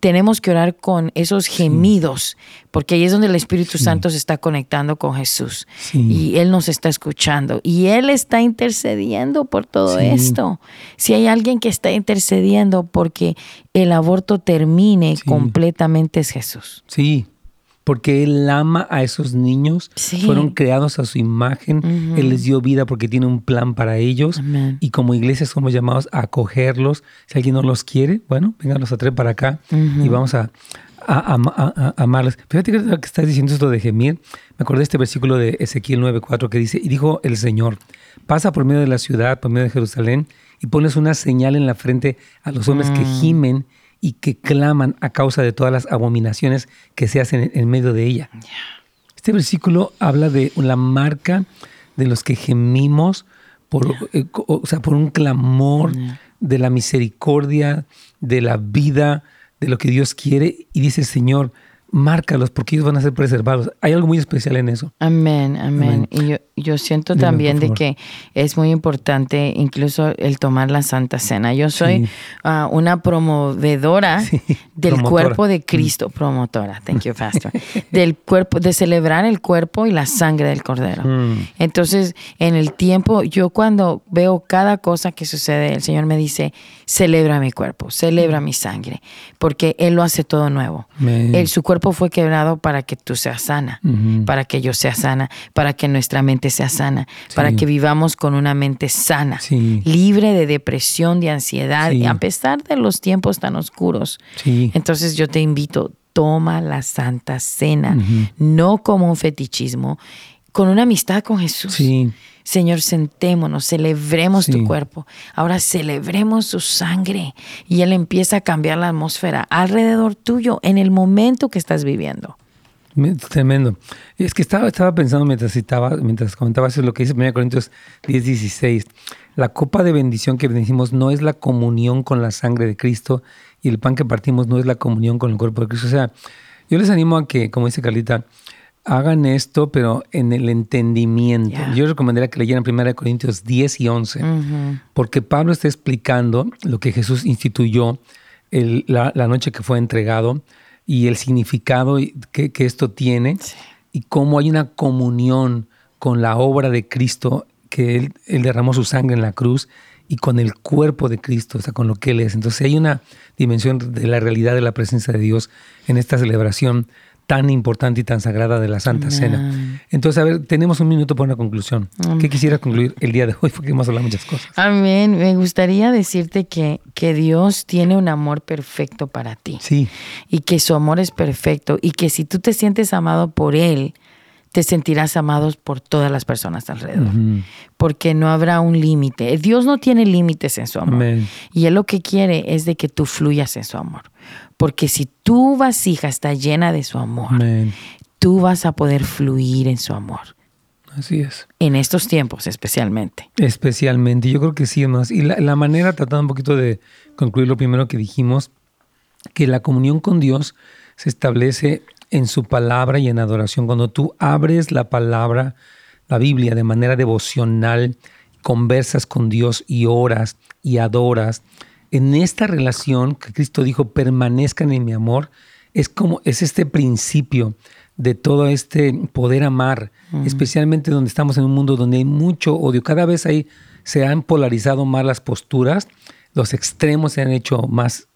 tenemos que orar con esos gemidos, porque ahí es donde el Espíritu Santo se está conectando con Jesús Sí. y Él nos está escuchando y Él está intercediendo por todo esto. Si hay alguien que está intercediendo porque el aborto termine completamente es Jesús. Sí, porque Él ama a esos niños, Sí. fueron creados a su imagen. Él les dio vida porque tiene un plan para ellos Amén. y como iglesia somos llamados a acogerlos. Si alguien no los quiere, bueno, vénganlos a traer para acá y vamos a, a- a- a- a amarlos. Fíjate que que estás diciendo esto de gemir, me acordé de este versículo de Ezequiel 9:4 que dice, y dijo el Señor, pasa por medio de la ciudad, por medio de Jerusalén, y pones una señal en la frente a los hombres que gimen y que claman a causa de todas las abominaciones que se hacen en, medio de ella. Este versículo habla de la marca de los que gemimos por, eh, o sea, por un clamor de la misericordia, de la vida, de lo que Dios quiere. Y dice el Señor, márcalos porque ellos van a ser preservados. Hay algo muy especial en eso. Amén, amén. Amén. Y yo, yo siento Dime, también de que es muy importante incluso el tomar la Santa Cena. Yo soy Sí. ah, una promovedora Sí, del promotora. cuerpo de Cristo, promotora, thank you, Pastor, del cuerpo, de celebrar el cuerpo y la sangre del Cordero. Mm. Entonces, en el tiempo, yo cuando veo cada cosa que sucede, el Señor me dice, celebra mi cuerpo, celebra mi sangre, porque Él lo hace todo nuevo. Él, su cuerpo fue quebrado para que tú seas sana, para que yo sea sana, para que nuestra mente sea sana, para que vivamos con una mente sana, Sí. libre de depresión, de ansiedad, Sí. y a pesar de los tiempos tan oscuros. Entonces yo te invito, toma la Santa Cena, no como un fetichismo, con una amistad con Jesús. Sí. Señor, sentémonos, celebremos Sí. tu cuerpo. Ahora celebremos su sangre. Y Él empieza a cambiar la atmósfera alrededor tuyo en el momento que estás viviendo. Me- Tremendo. Es que estaba, estaba pensando mientras citaba, mientras comentabas lo que dice 1 Corintios 10, 16. La copa de bendición que bendecimos no es la comunión con la sangre de Cristo y el pan que partimos no es la comunión con el cuerpo de Cristo. O sea, yo les animo a que, como dice Carlita, hagan esto, pero en el entendimiento. Yo recomendaría que leyeran 1 Corintios 10 y 11, Ujú. porque Pablo está explicando lo que Jesús instituyó el- la, la noche que fue entregado y el significado que esto tiene y cómo hay una comunión con la obra de Cristo, que él, él derramó su sangre en la cruz y con el cuerpo de Cristo, o sea, con lo que Él es. Entonces hay una dimensión de la realidad de la presencia de Dios en esta celebración tan importante y tan sagrada de la Santa Cena. Entonces, a ver, tenemos un minuto para una conclusión. ¿Qué quisiera concluir el día de hoy? Porque hemos hablado muchas cosas. Amén. Me gustaría decirte que, que Dios tiene un amor perfecto para ti. Sí. Y que su amor es perfecto y que si tú te sientes amado por Él, te sentirás amados por todas las personas alrededor, porque no habrá un límite. Dios no tiene límites en su amor. Y Él lo que quiere es de que tú fluyas en su amor, porque si tu vasija está llena de su amor, tú vas a poder fluir en su amor. Así es. En estos tiempos especialmente. Especialmente, yo creo que sí, más. Y la, la manera, tratando un poquito de concluir lo primero que dijimos, que la comunión con Dios se establece en su palabra y en adoración. Cuando tú abres la palabra, la Biblia, de manera devocional, conversas con Dios y oras y adoras, en esta relación que Cristo dijo, permanezcan en mi amor, es como, es este principio de todo este poder amar, especialmente donde estamos en un mundo donde hay mucho odio. Cada vez ahí se han polarizado más las posturas, los extremos se han hecho más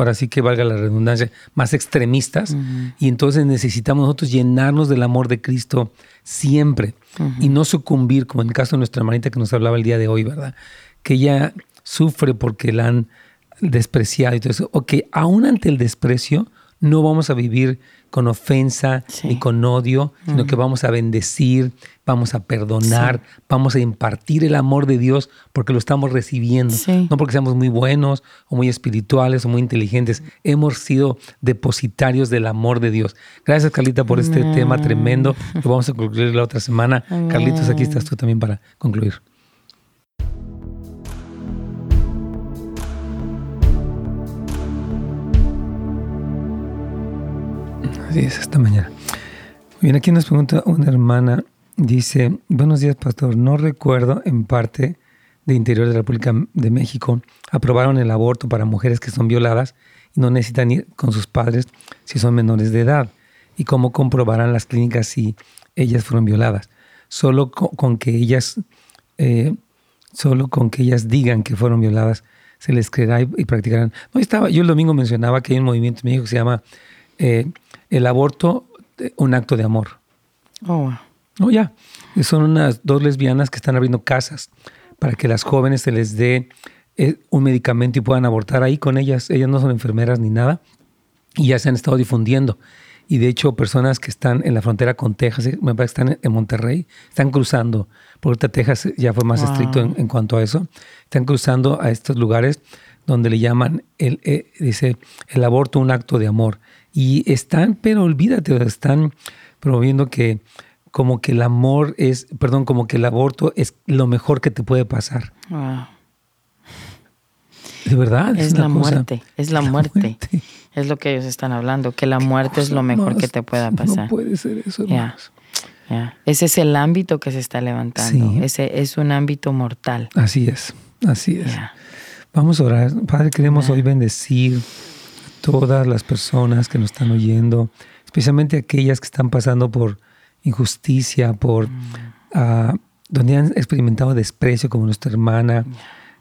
ahora sí que valga la redundancia, más extremistas. Y entonces necesitamos nosotros llenarnos del amor de Cristo siempre y no sucumbir, como en el caso de nuestra hermanita que nos hablaba el día de hoy, ¿verdad? Que ella sufre porque la han despreciado y todo eso. O que aún ante el desprecio no vamos a vivir con ofensa ni con odio, sino que vamos a bendecir, vamos a perdonar, vamos a impartir el amor de Dios porque lo estamos recibiendo. No porque seamos muy buenos o muy espirituales o muy inteligentes. Hemos sido depositarios del amor de Dios. Gracias, Carlita, por este tema tremendo. Lo vamos a concluir la otra semana. Carlitos, aquí estás tú también para concluir. Así es, esta mañana. Bien, aquí nos pregunta una hermana, dice, buenos días, pastor, no recuerdo en parte de Interior de la República de México, aprobaron el aborto para mujeres que son violadas y no necesitan ir con sus padres si son menores de edad. ¿Y cómo comprobarán las clínicas si ellas fueron violadas? Solo con, que ellas, eh, solo con que ellas digan que fueron violadas, se les creerá y, practicarán. No estaba, yo el domingo mencionaba que hay un movimiento en México que se llama eh, el aborto, eh, un acto de amor. Oh. Ya. Son unas dos lesbianas que están abriendo casas para que las jóvenes se les dé eh, un medicamento y puedan abortar ahí con ellas. Ellas no son enfermeras ni nada y ya se han estado difundiendo. Y de hecho, personas que están en la frontera con Texas, me parece que están en Monterrey, están cruzando. Por ahorita Texas ya fue más estricto en, cuanto a eso. Están cruzando a estos lugares donde le llaman, el, eh, dice, el aborto un acto de amor. Y están, pero olvídate, están promoviendo que como que el amor es, perdón, como que el aborto es lo mejor que te puede pasar. De verdad. Es, la muerte, es la, muerte. Es lo que ellos están hablando, que la muerte es lo mejor que te pueda pasar. No puede ser eso, Ese es el ámbito que se está levantando. Ese es un ámbito mortal. Así es, así es. Vamos a orar. Padre, queremos hoy bendecir todas las personas que nos están oyendo, especialmente aquellas que están pasando por injusticia, por mm. ah, donde han experimentado desprecio como nuestra hermana,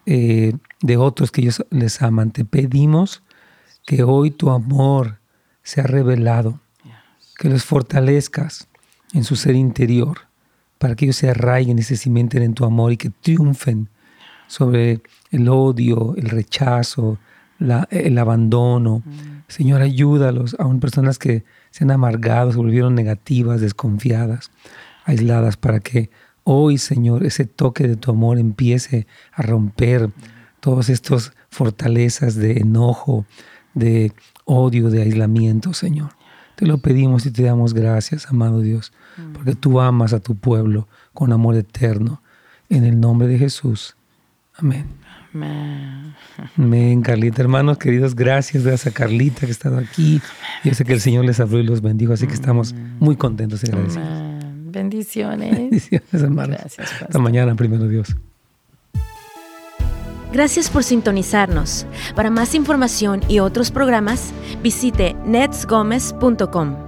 eh, de otros que ellos les aman. Te pedimos que hoy tu amor sea revelado, que los fortalezcas en su ser interior, para que ellos se arraiguen y se cimenten en tu amor y que triunfen sobre el odio, el rechazo, el abandono. Mm. Señor, ayúdalos, aún personas que se han amargado, se volvieron negativas, desconfiadas, aisladas, para que hoy, Señor, ese toque de tu amor empiece a romper todas estas fortalezas de enojo, de odio, de aislamiento, Señor. Te lo pedimos y te damos gracias, amado Dios, mm. porque tú amas a tu pueblo con amor eterno. En el nombre de Jesús. Amén. Amén. Carlita. Hermanos queridos, gracias, gracias a Carlita que ha estado aquí. Yo sé que el Señor les habló y los bendijo, así que estamos muy contentos y agradecidos. Bendiciones. Bendiciones, hermanos. Gracias, Hasta mañana, primero Dios. Gracias por sintonizarnos. Para más información y otros programas, visite netsgomez.com.